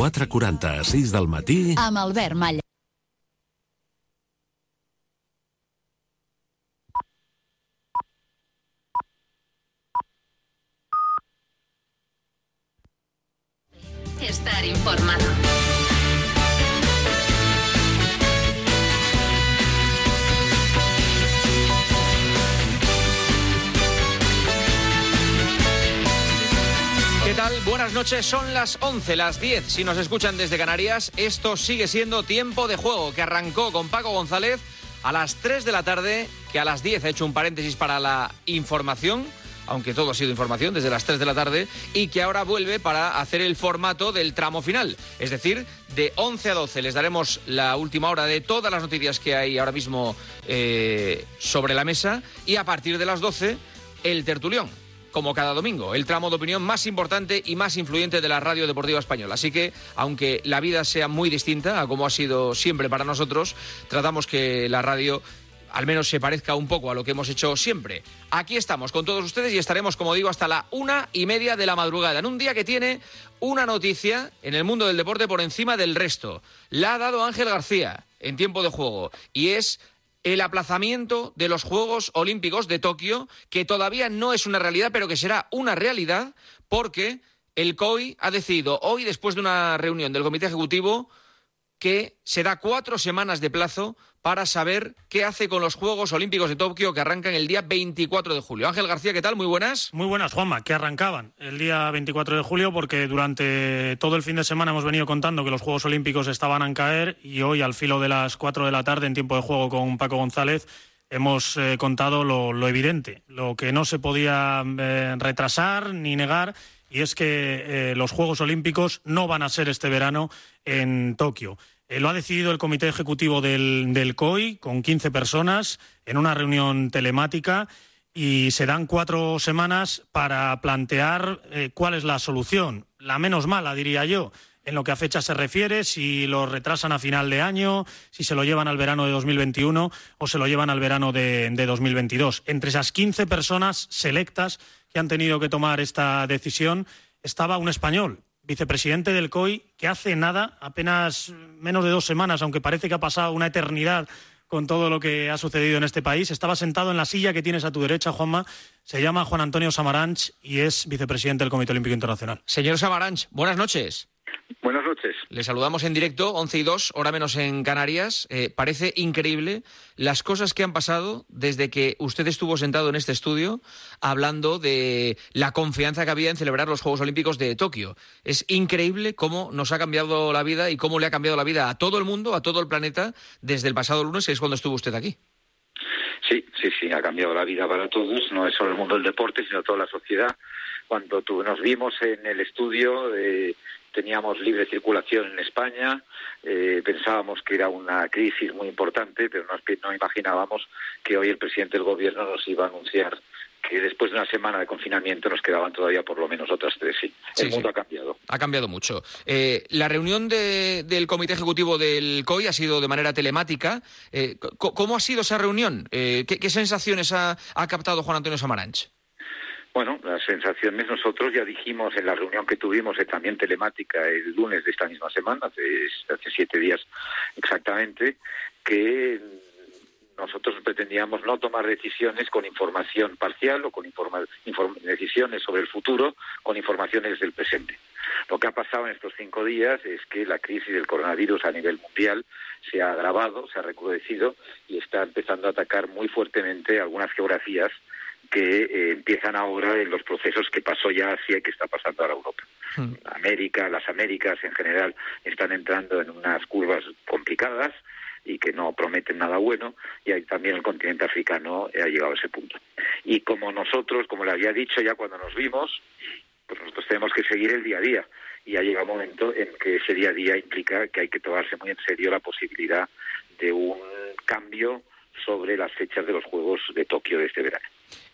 4.40 a 6 del matí... Amb Albert Malla. Estar informado. Noches, son las 11, las 10. Si nos escuchan desde Canarias, esto sigue siendo tiempo de juego que arrancó con Paco González a las 3 de la tarde, que a las 10 ha hecho un paréntesis para la información, aunque todo ha sido información desde las 3 de la tarde, y que ahora vuelve para hacer el formato del tramo final. Es decir, de 11 a 12 les daremos la última hora de todas las noticias que hay ahora mismo eh, sobre la mesa, y a partir de las 12, el tertulión como cada domingo, el tramo de opinión más importante y más influyente de la radio deportiva española. Así que, aunque la vida sea muy distinta a como ha sido siempre para nosotros, tratamos que la radio al menos se parezca un poco a lo que hemos hecho siempre. Aquí estamos con todos ustedes y estaremos, como digo, hasta la una y media de la madrugada, en un día que tiene una noticia en el mundo del deporte por encima del resto. La ha dado Ángel García en tiempo de juego y es el aplazamiento de los Juegos Olímpicos de Tokio, que todavía no es una realidad, pero que será una realidad porque el COI ha decidido hoy, después de una reunión del Comité Ejecutivo, que se da cuatro semanas de plazo para saber qué hace con los Juegos Olímpicos de Tokio que arrancan el día 24 de julio. Ángel García, ¿qué tal? Muy buenas. Muy buenas, Juanma, que arrancaban el día 24 de julio porque durante todo el fin de semana hemos venido contando que los Juegos Olímpicos estaban a caer y hoy al filo de las 4 de la tarde en tiempo de juego con Paco González hemos eh, contado lo, evidente, lo que no se podía eh, retrasar ni negar y es que eh, los Juegos Olímpicos no van a ser este verano en Tokio. Eh, lo ha decidido el Comité Ejecutivo del, del, COI con 15 personas en una reunión telemática y se dan cuatro semanas para plantear eh, cuál es la solución. La menos mala, diría yo, en lo que a fecha se refiere, si lo retrasan a final de año, si se lo llevan al verano de 2021 o se lo llevan al verano de, de 2022. Entre esas 15 personas selectas que han tenido que tomar esta decisión estaba un español, vicepresidente del COI, que hace nada, apenas menos de dos semanas, aunque parece que ha pasado una eternidad con todo lo que ha sucedido en este país, estaba sentado en la silla que tienes a tu derecha, Juanma. Se llama Juan Antonio Samaranch y es vicepresidente del Comité Olímpico Internacional. Señor Samaranch, buenas noches. Buenas noches. Le saludamos en directo, 11 y 2, hora menos en Canarias. Eh, parece increíble las cosas que han pasado desde que usted estuvo sentado en este estudio hablando de la confianza que había en celebrar los Juegos Olímpicos de Tokio. Es increíble cómo nos ha cambiado la vida y cómo le ha cambiado la vida a todo el mundo, a todo el planeta, desde el pasado lunes, que es cuando estuvo usted aquí. Sí, sí, sí, ha cambiado la vida para todos, no es solo el mundo del deporte, sino toda la sociedad. Cuando tú, nos vimos en el estudio, eh, teníamos libre circulación en España, eh, pensábamos que era una crisis muy importante, pero no, no imaginábamos que hoy el presidente del gobierno nos iba a anunciar que después de una semana de confinamiento nos quedaban todavía por lo menos otras tres. Sí, el mundo sí. ha cambiado. Ha cambiado mucho. Eh, la reunión de- del Comité Ejecutivo del COI ha sido de manera telemática. Eh, ¿Cómo ha sido esa reunión? Eh, ¿qué, qué sensaciones ha, ha captado Juan Antonio Samaranch? Bueno, las sensaciones nosotros ya dijimos en la reunión que tuvimos eh, también telemática el lunes de esta misma semana, hace, hace siete días exactamente, que nosotros pretendíamos no tomar decisiones con información parcial o con informa- inform- decisiones sobre el futuro con informaciones del presente. Lo que ha pasado en estos cinco días es que la crisis del coronavirus a nivel mundial se ha agravado, se ha recrudecido y está empezando a atacar muy fuertemente algunas geografías que eh, empiezan ahora en los procesos que pasó ya Asia y que está pasando ahora Europa. América, las Américas en general están entrando en unas curvas complicadas y que no prometen nada bueno, y ahí también el continente africano ha llegado a ese punto. Y como nosotros, como le había dicho ya cuando nos vimos, pues nosotros tenemos que seguir el día a día. Y ha llegado un momento en que ese día a día implica que hay que tomarse muy en serio la posibilidad de un cambio sobre las fechas de los Juegos de Tokio de este verano.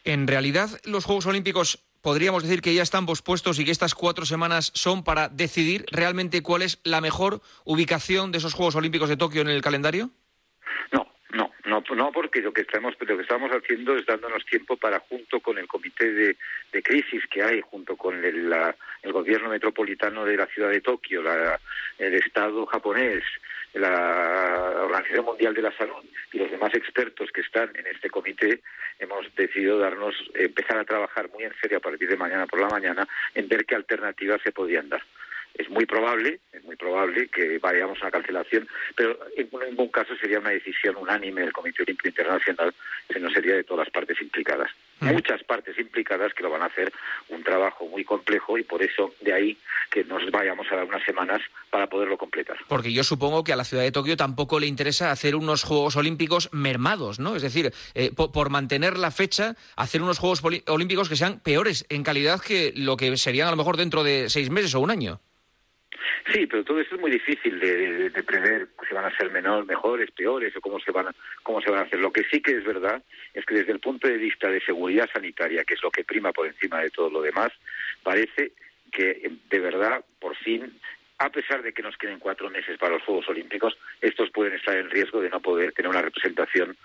En realidad, los Juegos Olímpicos podríamos decir que ya están pospuestos y que estas cuatro semanas son para decidir realmente cuál es la mejor ubicación de esos Juegos Olímpicos de Tokio en el calendario. No, no, no porque lo que estamos, lo que estamos haciendo es dándonos tiempo para, junto con el comité de, crisis que hay, junto con el, el, gobierno metropolitano de la ciudad de Tokio, la, el Estado japonés, la Organización Mundial de la Salud y los demás expertos que están en este comité, hemos decidido darnos, empezar a trabajar muy en serio a partir de mañana por la mañana en ver qué alternativas se podían dar es muy probable, es muy probable que vayamos a una cancelación, pero en ningún caso sería una decisión unánime del Comité Olímpico Internacional, sino sería de todas las partes implicadas. Mm. Muchas partes implicadas que lo van a hacer un trabajo muy complejo y por eso de ahí que nos vayamos a dar unas semanas para poderlo completar. Porque yo supongo que a la ciudad de Tokio tampoco le interesa hacer unos Juegos Olímpicos mermados, ¿no? Es decir, eh, por, mantener la fecha, hacer unos Juegos Olímpicos que sean peores en calidad que lo que serían a lo mejor dentro de seis meses o un año. Sí, pero todo eso es muy difícil de, prever si van a ser menores, mejores, peores o cómo se van a, cómo se van a hacer. Lo que sí que es verdad es que desde el punto de vista de seguridad sanitaria, que es lo que prima por encima de todo lo demás, parece que de verdad, por fin, a pesar de que nos queden cuatro meses para los Juegos Olímpicos, estos pueden estar en riesgo de no poder tener una representación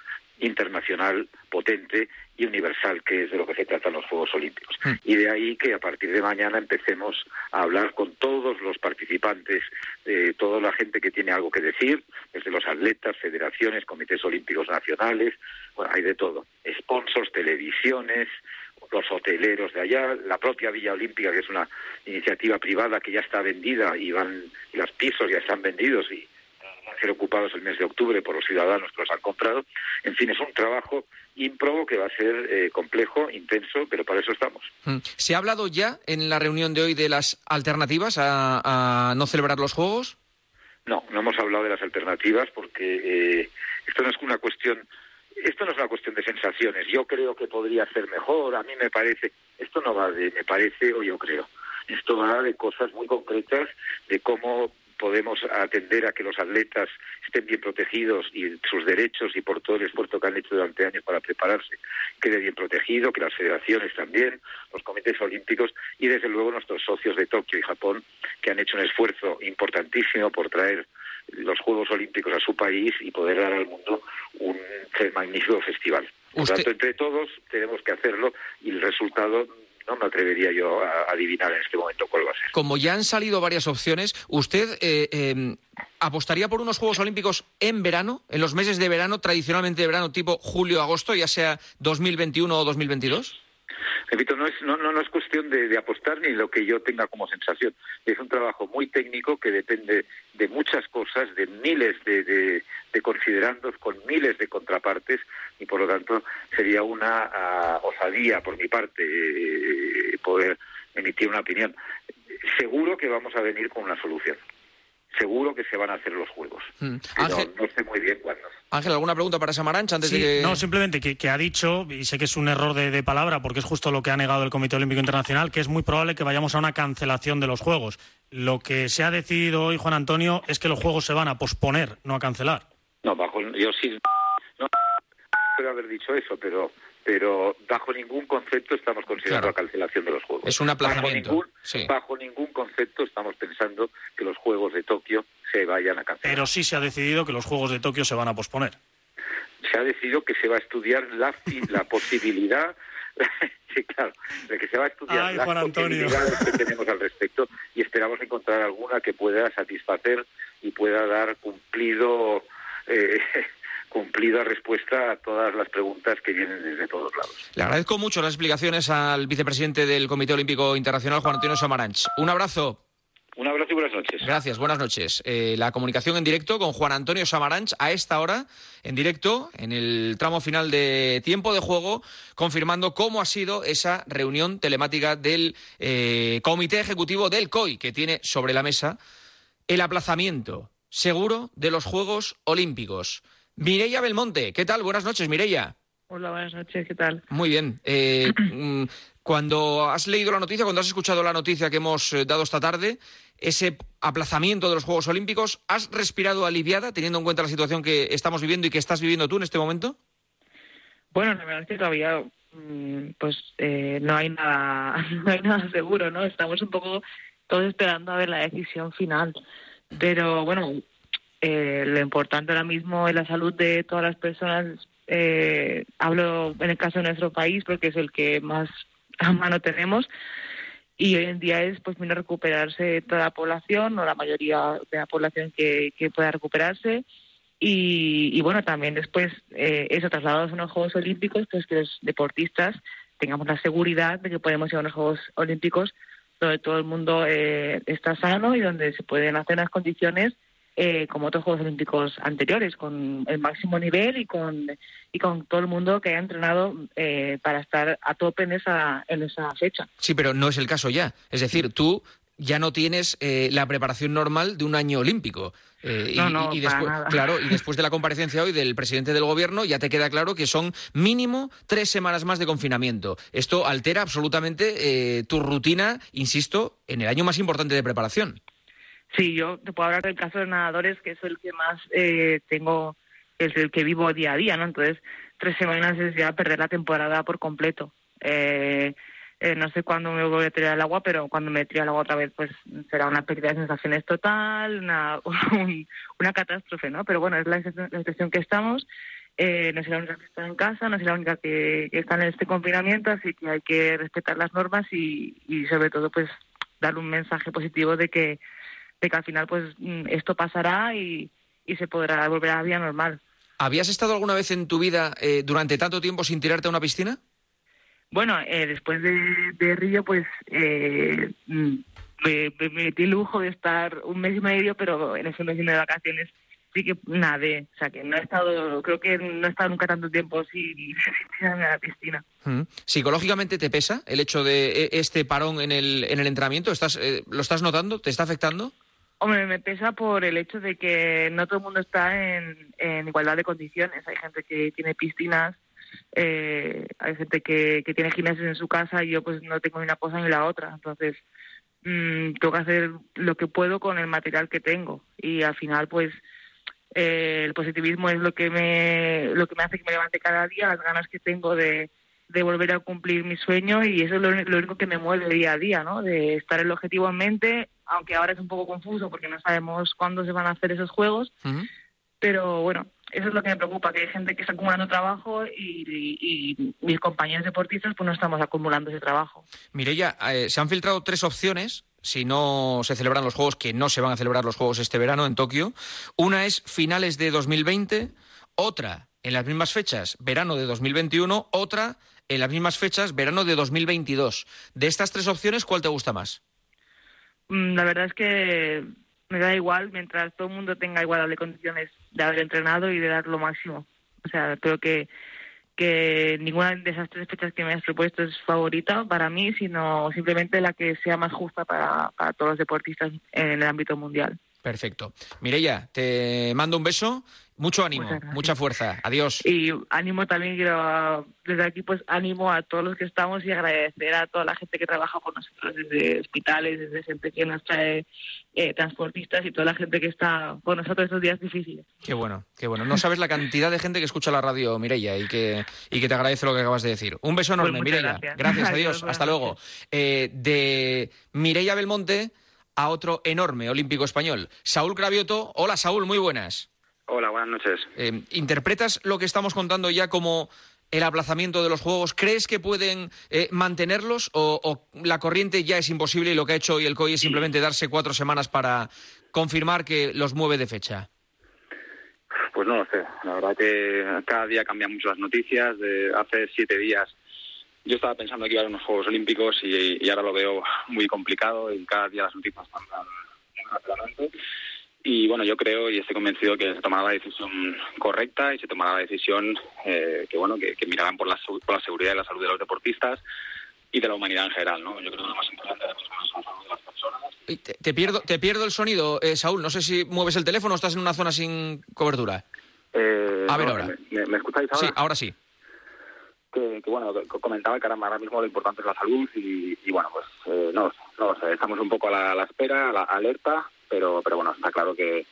internacional potente y universal, que es de lo que se tratan los Juegos Olímpicos. Hmm. Y de ahí que a partir de mañana empecemos a hablar con todos los participantes, de toda la gente que tiene algo que decir, desde los atletas, federaciones, comités olímpicos nacionales, bueno, hay de todo. Sponsors, televisiones, los hoteleros de allá, la propia Villa Olímpica, que es una iniciativa privada que ya está vendida y van y los pisos ya están vendidos y a ser ocupados el mes de octubre por los ciudadanos que los han comprado. En fin, es un trabajo ímprobo que va a ser eh, complejo, intenso, pero para eso estamos. Mm. ¿Se ha hablado ya en la reunión de hoy de las alternativas a, no celebrar los Juegos? No, no hemos hablado de las alternativas porque eh, esto no es una cuestión esto no es una cuestión de sensaciones. Yo creo que podría ser mejor, a mí me parece. Esto no va de me parece o yo creo. Esto va de cosas muy concretas, de cómo podemos atender a que los atletas estén bien protegidos y sus derechos y por todo el esfuerzo que han hecho durante años para prepararse quede bien protegido, que las federaciones también, los comités olímpicos y desde luego nuestros socios de Tokio y Japón que han hecho un esfuerzo importantísimo por traer los Juegos Olímpicos a su país y poder dar al mundo un magnífico festival. Por tanto, entre todos tenemos que hacerlo y el resultado no me atrevería yo a adivinar en este momento cuál va a ser. Como ya han salido varias opciones, ¿usted eh, em, apostaría por unos Juegos Olímpicos en verano, en los meses de verano, tradicionalmente de verano tipo julio-agosto, ya sea 2021 o 2022? Repito, no es, no, no, es cuestión de, apostar ni lo que yo tenga como sensación. Es un trabajo muy técnico que depende de muchas cosas, de miles de, de, considerandos, con miles de contrapartes, y por lo tanto sería una ah, osadía por mi parte eh, poder emitir una opinión. Seguro que vamos a venir con una solución seguro que se van a hacer los juegos. Mm. no sé muy bien cuándo. Ángel, ¿alguna pregunta para Samaranch antes de que... No, simplemente que, ha dicho, y sé que es un error de, palabra porque es justo lo que ha negado el Comité Olímpico Internacional, que es muy probable que vayamos a una cancelación de los Juegos. Lo que se ha decidido hoy, Juan Antonio, es que los Juegos se van a posponer, no a cancelar. No, bajo, yo sí... No puedo haber dicho eso, pero pero bajo ningún concepto estamos considerando la cancelación de los Juegos. Es un aplazamiento. Bajo ningún, concepto estamos pensando que los Juegos de Tokio se vayan a cancelar. Pero sí se ha decidido que los Juegos de Tokio se van a posponer. Se ha decidido que se va a estudiar la, la posibilidad sí, claro, de que se va a estudiar las posibilidades que tenemos al respecto y esperamos encontrar alguna que pueda satisfacer y pueda dar cumplido eh, cumplida respuesta a todas las preguntas que vienen desde todos lados. Le agradezco mucho las explicaciones al vicepresidente del Comité Olímpico Internacional, Juan Antonio Samaranch. Un abrazo. Un abrazo y buenas noches. Gracias, buenas noches. Eh, la comunicación en directo con Juan Antonio Samaranch a esta hora, en directo, en el tramo final de tiempo de juego, confirmando cómo ha sido esa reunión telemática del eh, Comité Ejecutivo del COI, que tiene sobre la mesa el aplazamiento seguro de los Juegos Olímpicos. Mireia Belmonte, ¿qué tal? Buenas noches, Mireia. Hola, buenas noches, ¿qué tal? Muy bien. Eh, mm, cuando has leído la noticia, cuando has escuchado la noticia que hemos eh, dado esta tarde, ese aplazamiento de los Juegos Olímpicos, ¿has respirado aliviada teniendo en cuenta la situación que estamos viviendo y que estás viviendo tú en este momento? Bueno, la verdad es que todavía mm, pues eh, no hay nada no hay nada seguro, ¿no? Estamos un poco todos esperando a ver la decisión final. Pero bueno, eh, lo importante ahora mismo es la salud de todas las personas. Eh, hablo en el caso de nuestro país porque es el que más a mano tenemos y hoy en día es pues recuperarse toda la población o la mayoría de la población que, que pueda recuperarse y, y bueno también después eh, eso trasladados a unos Juegos Olímpicos pues que los deportistas tengamos la seguridad de que podemos ir a unos Juegos Olímpicos donde todo el mundo eh, está sano y donde se pueden hacer las condiciones eh, como otros Juegos Olímpicos anteriores, con el máximo nivel y con, y con todo el mundo que haya entrenado eh, para estar a tope en esa, en esa fecha. Sí, pero no es el caso ya. Es decir, tú ya no tienes eh, la preparación normal de un año olímpico. Eh, No, y, no, y después, nada. claro, y después de la comparecencia hoy del presidente del gobierno, ya te queda claro que son mínimo tres semanas más de confinamiento. Esto altera absolutamente eh, tu rutina, insisto, en el año más importante de preparación. Sí, yo te puedo hablar del caso de nadadores, que es el que más eh, tengo, es el que vivo día a día, ¿no? Entonces, tres semanas es ya perder la temporada por completo. Eh, eh, no sé cuándo me voy a tirar al agua, pero cuando me tire al agua otra vez, pues será una pérdida de sensaciones total, una, un- una catástrofe, ¿no? Pero bueno, es la, la situación que estamos. Eh, no soy la única que está en casa, no soy la única que, que está en este confinamiento, así que hay que respetar las normas y, y sobre todo, pues, dar un mensaje positivo de que de que al final pues mm, esto pasará y, y se podrá volver a la vida normal. ¿Habías estado alguna vez en tu vida eh, durante tanto tiempo sin tirarte a una piscina? Bueno, eh, después de, de Río pues eh, mm, me, me metí el lujo de estar un mes y medio, pero en ese mes y medio de vacaciones sí que nadé, o sea que no he estado, creo que no he estado nunca tanto tiempo sin, sin tirarme a la piscina. Mm. ¿Psicológicamente te pesa el hecho de eh, este parón en el, en el entrenamiento? ¿Estás, eh, ¿Lo estás notando? ¿Te está afectando? Hombre, me pesa por el hecho de que no todo el mundo está en, igualdad de condiciones. Hay gente que tiene piscinas, eh, hay gente que, tiene gimnasios en su casa y yo pues no tengo ni una cosa ni la otra. Entonces, mm, tengo que hacer lo que puedo con el material que tengo. Y al final, pues, eh, el positivismo es lo que me lo que me hace que me levante cada día, las ganas que tengo de, de volver a cumplir mi sueño y eso es lo, lo único que me mueve día a día, ¿no? De estar el objetivo en mente, aunque ahora es un poco confuso porque no sabemos cuándo se van a hacer esos juegos, pero bueno, eso es lo que me preocupa, que hay gente que está acumulando trabajo y, y- y mis compañeros deportistas pues no estamos acumulando ese trabajo. Mireia, eh, se han filtrado tres opciones si no se celebran los Juegos, que no se van a celebrar los Juegos este verano en Tokio. Una es finales de 2020, otra en las mismas fechas, verano de 2021, otra en las mismas fechas, verano de 2022. De estas tres opciones, ¿cuál te gusta más? Mm, La verdad es que me da igual mientras todo el mundo tenga igualdad condiciones de haber entrenado y de dar lo máximo. O sea, creo que que ninguna de esas tres fechas que me has propuesto es favorita para mí, sino simplemente la que sea más justa para, para todos los deportistas en el ámbito mundial. Perfecto. Mireia, te mando un beso, mucho ánimo, mucha fuerza. Adiós. Y ánimo también, quiero, desde aquí, pues ánimo a todos los que estamos y agradecer a toda la gente que trabaja con nosotros, desde hospitales, desde gente que nos trae eh, transportistas y toda la gente que está con nosotros estos días difíciles. Qué bueno, qué bueno. No sabes la cantidad de gente que escucha la radio, Mireia, y que, y que te agradece lo que acabas de decir. Un beso enorme, Pues Mireia. gracias. Gracias, Adiós, Hasta luego. Eh, de Mireia Belmonte a otro enorme olímpico español, Saúl Cravioto. Hola, Saúl, muy buenas. Hola, buenas noches. Eh, ¿Interpretas lo que estamos contando ya como el aplazamiento de los Juegos? ¿Crees que pueden eh, mantenerlos o, o la corriente ya es imposible y lo que ha hecho hoy el COI es simplemente darse cuatro semanas para confirmar que los mueve de fecha? Pues no lo sé. La verdad que cada día cambian mucho las noticias. De hace siete días yo estaba pensando que iba a unos Juegos Olímpicos y, y ahora lo veo muy complicado y cada día las noticias cambian muy. Y bueno, yo creo y estoy convencido que se tomará la decisión correcta y se tomará la decisión eh, que bueno que, que mirarán por la, su- por la seguridad y la salud de los deportistas y de la humanidad en general, ¿no? Yo creo que lo más importante ahora mismo es la salud de las personas. Uy, Te, te pierdo, te pierdo el sonido, eh, Saúl. No sé si mueves el teléfono o estás en una zona sin cobertura. Eh, A ver no, ahora. ¿Me, me- me escucháis ahora? Sí, ahora sí. que, que, bueno, que comentaba que ahora mismo lo importante es la salud y, y, bueno, pues eh, no, no estamos un poco a la, a la espera, a la alerta, pero, pero bueno, está claro que,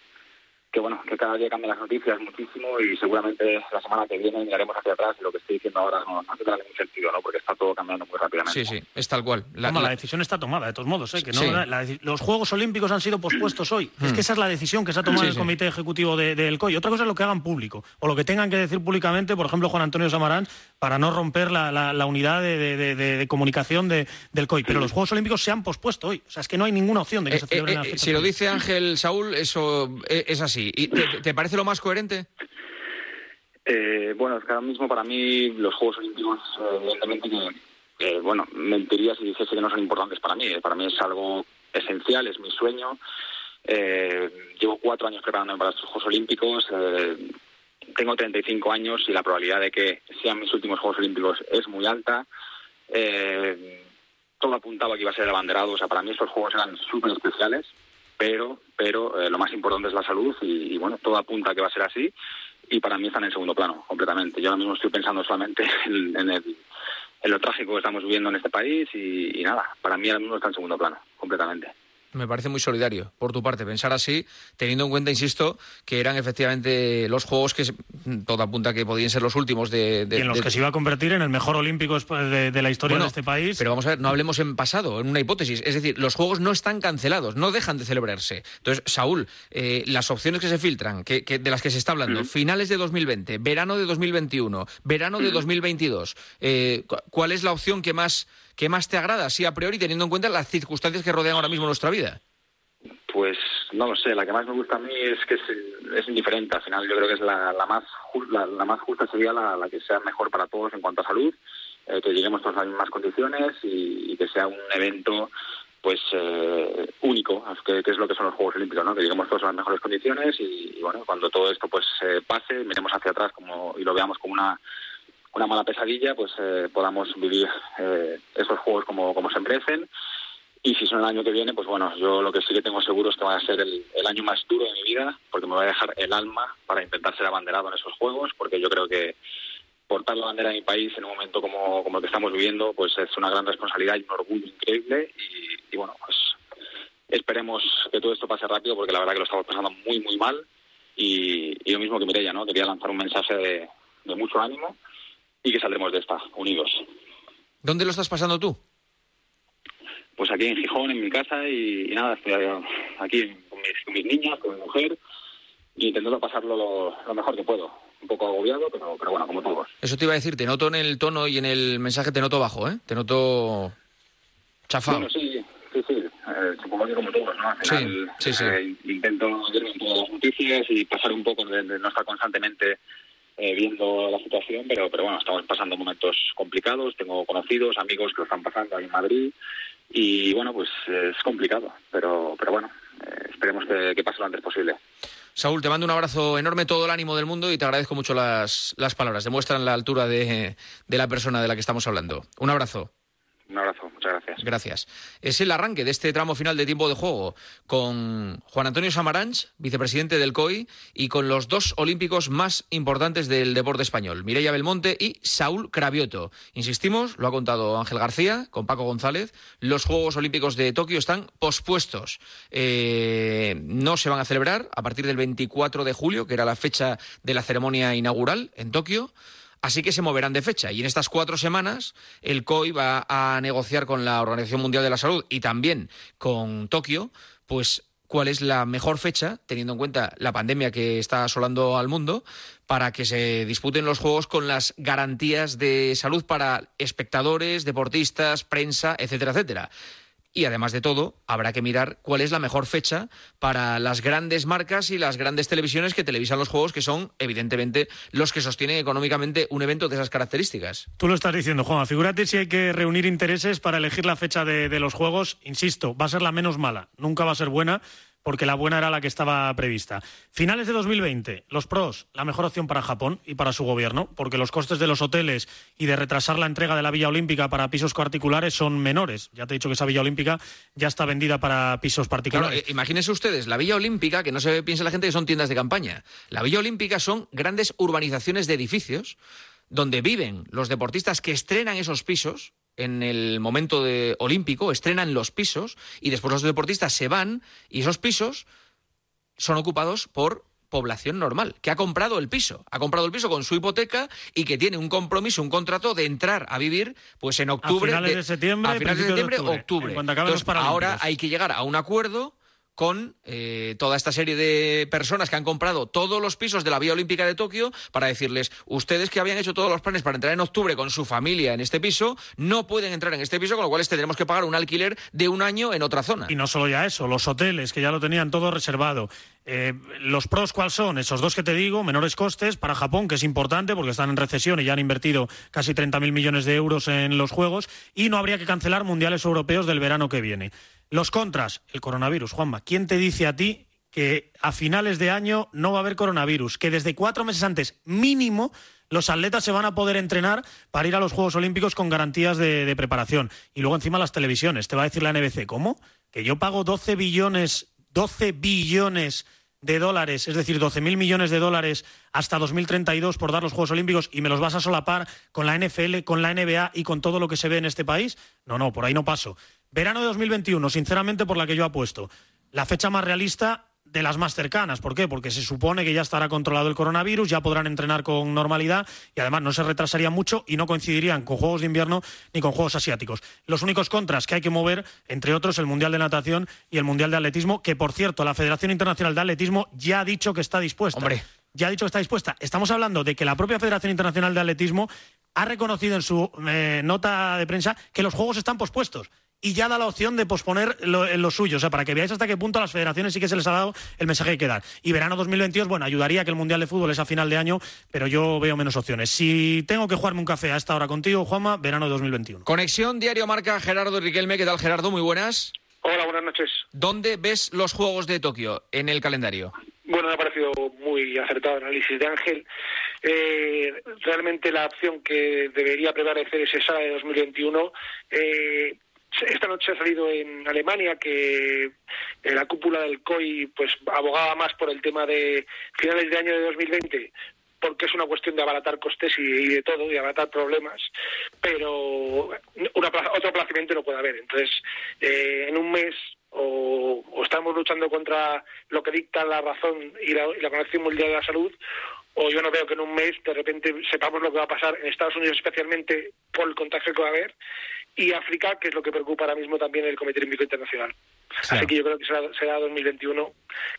que bueno, que cada día cambian las noticias muchísimo y seguramente la semana que viene miraremos hacia atrás y lo que estoy diciendo ahora no, no tendrá ningún sentido, ¿no? Porque está todo cambiando muy rápidamente. Sí, sí, es tal cual. La, la, decisión está tomada, de todos modos, ¿eh? que no, sí. la, los Juegos Olímpicos han sido pospuestos hoy. Mm. Es que esa es la decisión que se ha tomado sí, el Comité Ejecutivo del de, de COI. Otra cosa es lo que hagan público, o lo que tengan que decir públicamente, por ejemplo, Juan Antonio Samarán, para no romper la, la unidad de, comunicación del COI. Pero los Juegos Olímpicos se han pospuesto hoy. O sea, es que no hay ninguna opción de que eh, se celebren eh, eh, Si lo dice Ángel Saúl, eso es así. ¿Y te, parece lo más coherente? Eh, bueno, es que ahora mismo para mí los Juegos Olímpicos, evidentemente, que, eh, bueno, mentiría si dijese que no son importantes para mí. Para mí es algo esencial, es mi sueño. Eh, llevo cuatro años preparándome para estos Juegos Olímpicos. Eh, tengo 35 años y la probabilidad de que sean mis últimos Juegos Olímpicos es muy alta. Eh, todo apuntaba que iba a ser abanderado. O sea, para mí estos Juegos eran súper especiales, pero, pero eh, lo más importante es la salud y, bueno, todo apunta a que va a ser así y para mí están en segundo plano, completamente. Yo ahora mismo estoy pensando solamente en, en, el, en lo trágico que estamos viviendo en este país y, y nada, para mí ahora mismo está en segundo plano, completamente me parece muy solidario por tu parte pensar así, teniendo en cuenta, insisto, que eran efectivamente los juegos que todo apunta que podían ser los últimos de. de y en los de... que se iba a convertir en el mejor olímpico de, de la historia bueno, de este país. Pero vamos a ver, no hablemos en pasado, en una hipótesis. Es decir, los juegos no están cancelados, no dejan de celebrarse. Entonces, Saúl, eh, las opciones que se filtran, que, que, de las que se está hablando, mm. finales de 2020, verano de 2021, verano de mm. 2022, eh, ¿cuál es la opción que más ¿Qué más te agrada, así a priori, teniendo en cuenta las circunstancias que rodean ahora mismo nuestra vida? Pues no lo sé, la que más me gusta a mí es que es, es indiferente. Al final yo creo que es la, la más, la, la, más justa sería la, que sea mejor para todos en cuanto a salud, eh, que lleguemos todos a las mismas condiciones y, que sea un evento pues eh, único, que, es lo que son los Juegos Olímpicos, ¿no? Que lleguemos todos a las mejores condiciones y, y bueno, cuando todo esto pues eh, pase, miremos hacia atrás como y lo veamos como una una mala pesadilla, pues eh, podamos vivir eh, esos juegos como, como se merecen. Y si son el año que viene, pues bueno, yo lo que sí que tengo seguro es que va a ser el, año más duro de mi vida, porque me voy a dejar el alma para intentar ser abanderado en esos juegos, porque yo creo que portar la bandera de mi país en un momento como, como el que estamos viviendo, pues es una gran responsabilidad y un orgullo increíble. Y, bueno, pues esperemos que todo esto pase rápido, porque la verdad que lo estamos pasando muy, muy mal. Y, y lo mismo que Mireia, ¿no? Quería lanzar un mensaje de mucho ánimo y que saldremos de esta, unidos. ¿Dónde lo estás pasando tú? Pues aquí en Gijón, en mi casa, y, y nada, estoy aquí con mis, con mis, niñas, con mi mujer, y intentando pasarlo lo, lo, mejor que puedo. Un poco agobiado, pero, pero bueno, como todos. Eso te iba a decir, te noto en el tono y en el mensaje, te noto bajo, ¿eh? Te noto chafado. Bueno, sí, sí, sí. Eh, supongo que como todos, ¿no? Al final, sí, sí, sí. Eh, intento verme en todas las noticias y pasar un poco de, de no estar constantemente eh, viendo la situación, pero, pero bueno, estamos pasando momentos complicados, tengo conocidos, amigos que lo están pasando ahí en Madrid y bueno, pues es complicado, pero, pero bueno, eh, esperemos que, que, pase lo antes posible. Saúl, te mando un abrazo enorme, todo el ánimo del mundo y te agradezco mucho las, las palabras, demuestran la altura de, de la persona de la que estamos hablando. Un abrazo. Un abrazo, muchas gracias. Gracias. Es el arranque de este tramo final de tiempo de juego con Juan Antonio Samaranch, vicepresidente del COI, y con los dos olímpicos más importantes del deporte español, Mireia Belmonte y Saúl Cravioto. Insistimos, lo ha contado Ángel García con Paco González, los Juegos Olímpicos de Tokio están pospuestos. Eh, no se van a celebrar a partir del 24 de julio, que era la fecha de la ceremonia inaugural en Tokio. Así que se moverán de fecha. Y en estas cuatro semanas, el COI va a negociar con la Organización Mundial de la Salud y también con Tokio, pues cuál es la mejor fecha, teniendo en cuenta la pandemia que está asolando al mundo, para que se disputen los Juegos con las garantías de salud para espectadores, deportistas, prensa, etcétera, etcétera. Y además de todo, habrá que mirar cuál es la mejor fecha para las grandes marcas y las grandes televisiones que televisan los juegos, que son, evidentemente, los que sostienen económicamente un evento de esas características. Tú lo estás diciendo, Juan. Figúrate si hay que reunir intereses para elegir la fecha de, de los juegos. Insisto, va a ser la menos mala. Nunca va a ser buena porque la buena era la que estaba prevista. Finales de 2020, los pros, la mejor opción para Japón y para su gobierno, porque los costes de los hoteles y de retrasar la entrega de la Villa Olímpica para pisos particulares son menores. Ya te he dicho que esa Villa Olímpica ya está vendida para pisos particulares. Claro, eh, imagínense ustedes, la Villa Olímpica, que no se piense la gente que son tiendas de campaña. La Villa Olímpica son grandes urbanizaciones de edificios donde viven los deportistas que estrenan esos pisos en el momento de olímpico, estrenan los pisos y después los deportistas se van y esos pisos son ocupados por población normal, que ha comprado el piso, ha comprado el piso con su hipoteca y que tiene un compromiso, un contrato de entrar a vivir pues en octubre. A finales de, septiembre, a finales de septiembre, octubre. octubre. Entonces, ahora hay que llegar a un acuerdo con eh, toda esta serie de personas que han comprado todos los pisos de la Vía Olímpica de Tokio para decirles, ustedes que habían hecho todos los planes para entrar en octubre con su familia en este piso, no pueden entrar en este piso, con lo cual tendremos que pagar un alquiler de un año en otra zona. Y no solo ya eso, los hoteles que ya lo tenían todo reservado. Eh, los pros, ¿cuáles son? Esos dos que te digo, menores costes para Japón, que es importante porque están en recesión y ya han invertido casi 30.000 millones de euros en los Juegos, y no habría que cancelar mundiales europeos del verano que viene. Los contras, el coronavirus. Juanma, ¿quién te dice a ti que a finales de año no va a haber coronavirus? Que desde cuatro meses antes, mínimo, los atletas se van a poder entrenar para ir a los Juegos Olímpicos con garantías de, preparación. Y luego encima las televisiones. Te va a decir la NBC, ¿cómo? Que yo pago 12 billones, 12 billones de dólares, es decir, 12.000 millones de dólares hasta 2032 por dar los Juegos Olímpicos y me los vas a solapar con la NFL, con la NBA y con todo lo que se ve en este país. No, no, por ahí no paso. Verano de 2021, sinceramente, por la que yo apuesto. La fecha más realista de las más cercanas. ¿Por qué? Porque se supone que ya estará controlado el coronavirus, ya podrán entrenar con normalidad y además no se retrasaría mucho y no coincidirían con Juegos de Invierno ni con Juegos Asiáticos. Los únicos contras que hay que mover, entre otros, el Mundial de Natación y el Mundial de Atletismo, que por cierto, la Federación Internacional de Atletismo ya ha dicho que está dispuesta. Hombre. Ya ha dicho que está dispuesta. Estamos hablando de que la propia Federación Internacional de Atletismo ha reconocido en su eh, nota de prensa que los Juegos están pospuestos y ya da la opción de posponer lo, lo, suyo. O sea, para que veáis hasta qué punto a las federaciones sí que se les ha dado el mensaje que hay que dar. Y verano 2022, bueno, ayudaría que el Mundial de Fútbol es a final de año, pero yo veo menos opciones. Si tengo que jugarme un café a esta hora contigo, Juanma, verano 2021. Conexión Diario Marca, Gerardo Riquelme. ¿Qué tal, Gerardo? Muy buenas. Hola, buenas noches. ¿Dónde ves los Juegos de Tokio en el calendario? Bueno, me ha parecido muy acertado el análisis de Ángel. Eh, realmente la opción que debería prevalecer es esa de 2021. Eh, esta noche ha salido en Alemania que la cúpula del COI pues abogaba más por el tema de finales de año de 2020 porque es una cuestión de abaratar costes y, y de todo, y abaratar problemas, pero una, otro aplazamiento no puede haber. Entonces, eh, en un mes o, o, estamos luchando contra lo que dicta la razón y la, y la Organización Mundial de la Salud, o yo no veo que en un mes de repente sepamos lo que va a pasar en Estados Unidos, especialmente por el contagio que va a haber, y África, que es lo que preocupa ahora mismo también el Comité Olímpico Internacional. Claro. Así que yo creo que será, será 2021,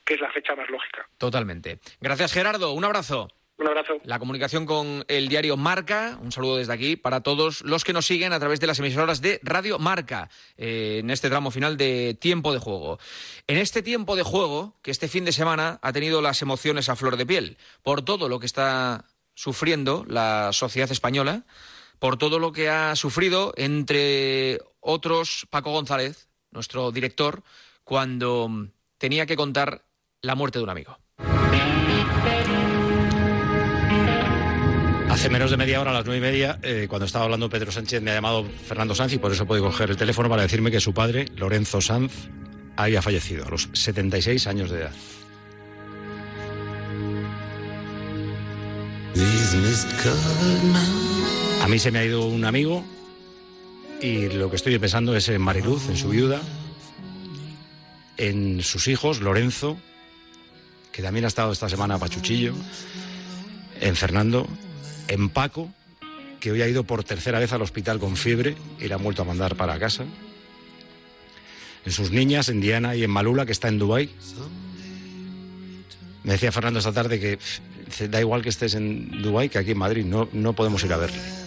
que es la fecha más lógica. Totalmente. Gracias, Gerardo. Un abrazo. Un abrazo. La comunicación con el diario Marca, un saludo desde aquí para todos los que nos siguen a través de las emisoras de Radio Marca eh, en este tramo final de tiempo de juego. En este tiempo de juego, que este fin de semana ha tenido las emociones a flor de piel por todo lo que está sufriendo la sociedad española, por todo lo que ha sufrido, entre otros, Paco González, nuestro director, cuando tenía que contar la muerte de un amigo. Hace menos de media hora, a las nueve y media, eh, cuando estaba hablando Pedro Sánchez, me ha llamado Fernando Sanz y por eso puedo coger el teléfono para decirme que su padre, Lorenzo Sanz, había fallecido a los 76 años de edad. A mí se me ha ido un amigo y lo que estoy pensando es en Mariluz, en su viuda, en sus hijos, Lorenzo, que también ha estado esta semana a Pachuchillo, en Fernando, en Paco, que hoy ha ido por tercera vez al hospital con fiebre y la han vuelto a mandar para casa. En sus niñas, en Diana y en Malula, que está en Dubái. Me decía Fernando esta tarde que da igual que estés en Dubái que aquí en Madrid, no, no podemos ir a verle.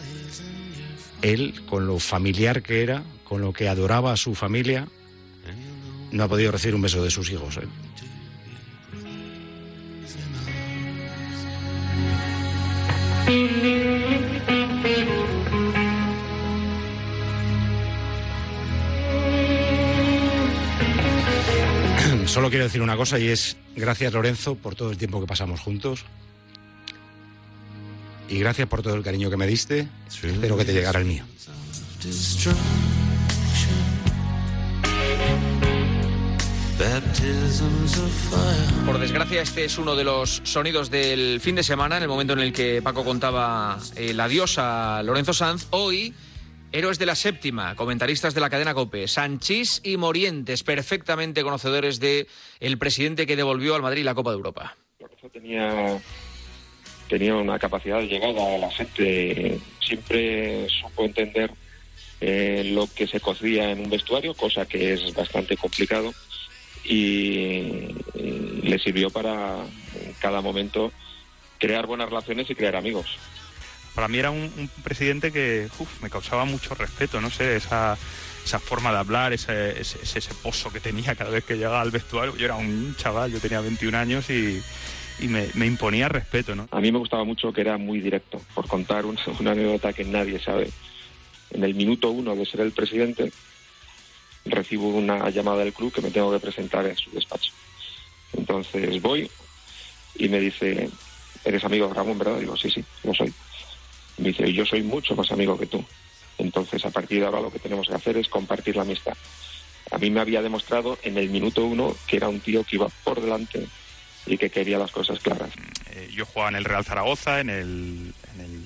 Él, con lo familiar que era, con lo que adoraba a su familia, no ha podido recibir un beso de sus hijos. ¿eh? Solo quiero decir una cosa y es gracias Lorenzo por todo el tiempo que pasamos juntos y gracias por todo el cariño que me diste. Espero que te llegara el mío. Por desgracia, este es uno de los sonidos del fin de semana, en el momento en el que Paco contaba el adiós a Lorenzo Sanz. Hoy, héroes de la séptima, comentaristas de la cadena COPE, Sanchís y Morientes, perfectamente conocedores de el presidente que devolvió al Madrid la Copa de Europa. tenía tenía una capacidad de llegada a la gente, siempre supo entender eh, lo que se cocía en un vestuario, cosa que es bastante complicado, y, le sirvió para en cada momento crear buenas relaciones y crear amigos. Para mí era un, presidente que me causaba mucho respeto, no sé, esa, esa forma de hablar, ese, ese pozo que tenía cada vez que llegaba al vestuario. Yo era un chaval, yo tenía 21 años y, y me, imponía respeto, ¿no? A mí me gustaba mucho que era muy directo, por contar un, una anécdota que nadie sabe. En el minuto uno de ser el presidente, recibo una llamada del club que me tengo que presentar en su despacho. Entonces voy y me dice, eres amigo de Ramón, ¿verdad? Digo, sí, sí, lo soy. Me dice, yo soy mucho más amigo que tú. Entonces, a partir de ahora lo que tenemos que hacer es compartir la amistad. A mí me había demostrado en el minuto uno que era un tío que iba por delante y que quería las cosas claras. Eh, yo jugaba en el Real Zaragoza en el, en el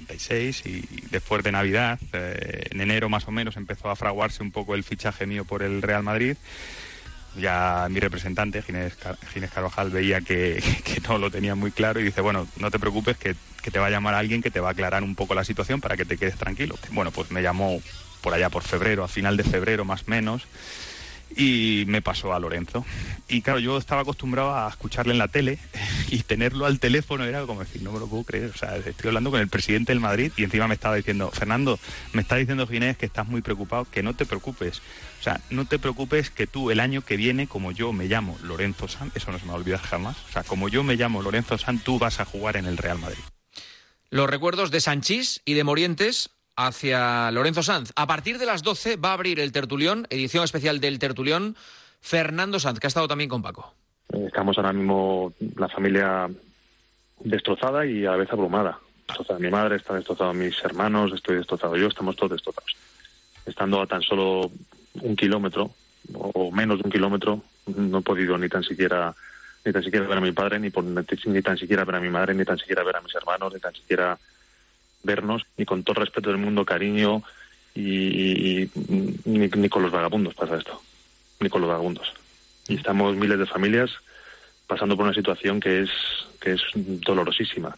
96 y después de Navidad, eh, en enero más o menos, empezó a fraguarse un poco el fichaje mío por el Real Madrid. Ya mi representante, Ginés, Ginés Carvajal, veía que, no lo tenía muy claro y dice, bueno, no te preocupes, que, que te va a llamar alguien que te va a aclarar un poco la situación para que te quedes tranquilo. Bueno, pues me llamó por allá por febrero, a final de febrero más o menos, y me pasó a Lorenzo. Y claro, yo estaba acostumbrado a escucharle en la tele y tenerlo al teléfono era como decir, no me lo puedo creer. O sea, estoy hablando con el presidente del Madrid y encima me estaba diciendo, Fernando, me está diciendo Ginés que estás muy preocupado, que no te preocupes. O sea, no te preocupes que tú el año que viene, como yo me llamo Lorenzo San, eso no se me va a olvidar jamás. O sea, como yo me llamo Lorenzo San, tú vas a jugar en el Real Madrid. Los recuerdos de Sanchís y de Morientes hacia Lorenzo Sanz. A partir de las 12 va a abrir el Tertulión, edición especial del Tertulión, Fernando Sanz, que ha estado también con Paco. Estamos ahora mismo la familia destrozada y a la vez abrumada. Destrozada mi madre, está destrozado mis hermanos, estoy destrozado yo, estamos todos destrozados. Estando a tan solo un kilómetro o menos de un kilómetro, no he podido ni tan siquiera ni tan siquiera ver a mi padre, ni, por, ni tan siquiera ver a mi madre, ni tan siquiera ver a mis hermanos, ni tan siquiera vernos, ni con todo respeto del mundo, cariño, y, y ni, ni, con los vagabundos pasa esto, ni con los vagabundos. Y estamos miles de familias pasando por una situación que es, que es dolorosísima.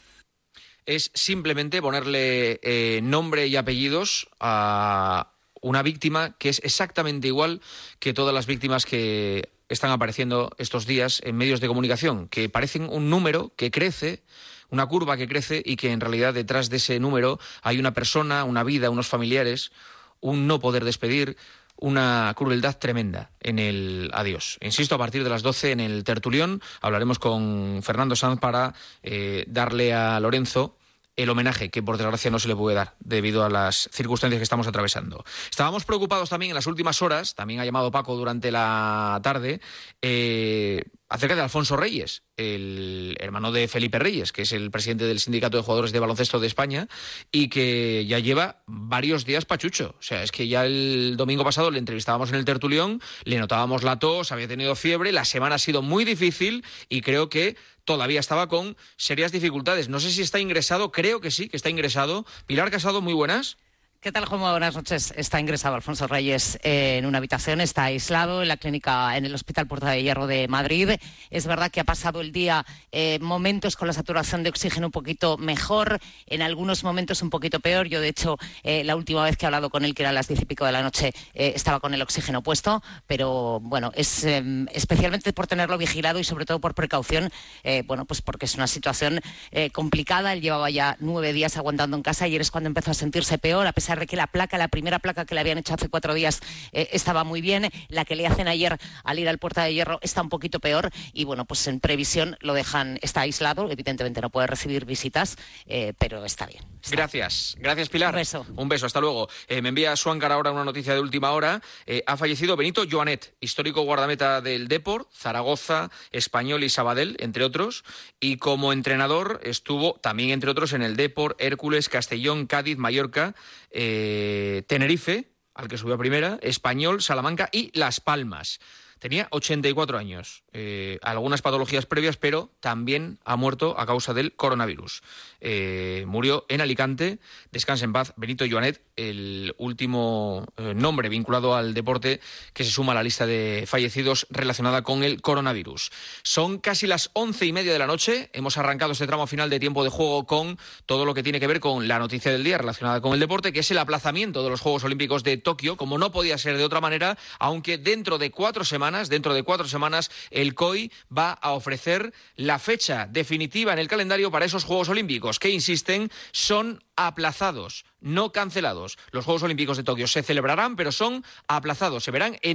Es simplemente ponerle eh, nombre y apellidos a una víctima que es exactamente igual que todas las víctimas que están apareciendo estos días en medios de comunicación, que parecen un número que crece, una curva que crece y que en realidad detrás de ese número hay una persona, una vida, unos familiares, un no poder despedir, una crueldad tremenda en el adiós. Insisto, a partir de las 12 en el tertulión hablaremos con Fernando Sanz para eh, darle a Lorenzo el homenaje que por desgracia no se le puede dar debido a las circunstancias que estamos atravesando. Estábamos preocupados también en las últimas horas, también ha llamado Paco durante la tarde, eh, acerca de Alfonso Reyes, el hermano de Felipe Reyes, que es el presidente del Sindicato de Jugadores de Baloncesto de España y que ya lleva varios días pachucho. O sea, es que ya el domingo pasado le entrevistábamos en el tertulión, le notábamos la tos, había tenido fiebre, la semana ha sido muy difícil y creo que todavía estaba con serias dificultades. No sé si está ingresado, creo que sí, que está ingresado. Pilar Casado, muy buenas. ¿Qué tal, Juanma? Buenas noches. Está ingresado Alfonso Reyes en una habitación, está aislado en la clínica, en el Hospital Puerta de Hierro de Madrid. Es verdad que ha pasado el día eh, momentos con la saturación de oxígeno un poquito mejor, en algunos momentos un poquito peor. Yo, de hecho, eh, la última vez que he hablado con él, que era a las diez y pico de la noche, eh, estaba con el oxígeno puesto, pero bueno, es em, especialmente por tenerlo vigilado y sobre todo por precaución, bueno, pues porque es una situación complicada. Él llevaba ya nueve días aguantando en casa y es cuando empezó a sentirse peor, a pesar de que la placa, la primera placa que le habían hecho hace cuatro días eh, estaba muy bien, la que le hacen ayer al ir al Puerta de Hierro está un poquito peor y bueno, pues en previsión lo dejan, está aislado, evidentemente no puede recibir visitas, eh, pero está bien. Gracias, gracias Pilar. Un beso. Un beso, hasta luego. Eh, me envía Suáncar ahora una noticia de última hora. ha fallecido Benito Joanet, histórico guardameta del Deport, Zaragoza, Español y Sabadell, entre otros, y como entrenador estuvo también, entre otros, en el Deport, Hércules, Castellón, Cádiz, Mallorca, eh, Tenerife, al que subió a primera, Español, Salamanca y Las Palmas. Tenía 84 años, eh, algunas patologías previas, pero también ha muerto a causa del coronavirus. Eh, murió en Alicante, descansa en paz, Benito Joanet, el último eh, nombre vinculado al deporte que se suma a la lista de fallecidos relacionada con el coronavirus. Son casi las once y media de la noche, hemos arrancado este tramo final de tiempo de juego con todo lo que tiene que ver con la noticia del día relacionada con el deporte, que es el aplazamiento de los Juegos Olímpicos de Tokio, como no podía ser de otra manera, aunque dentro de cuatro dentro de cuatro semanas, el COI va a ofrecer la fecha definitiva en el calendario para esos Juegos Olímpicos, que, insisten, son aplazados, no cancelados. Los Juegos Olímpicos de Tokio se celebrarán, pero son aplazados. Se verán en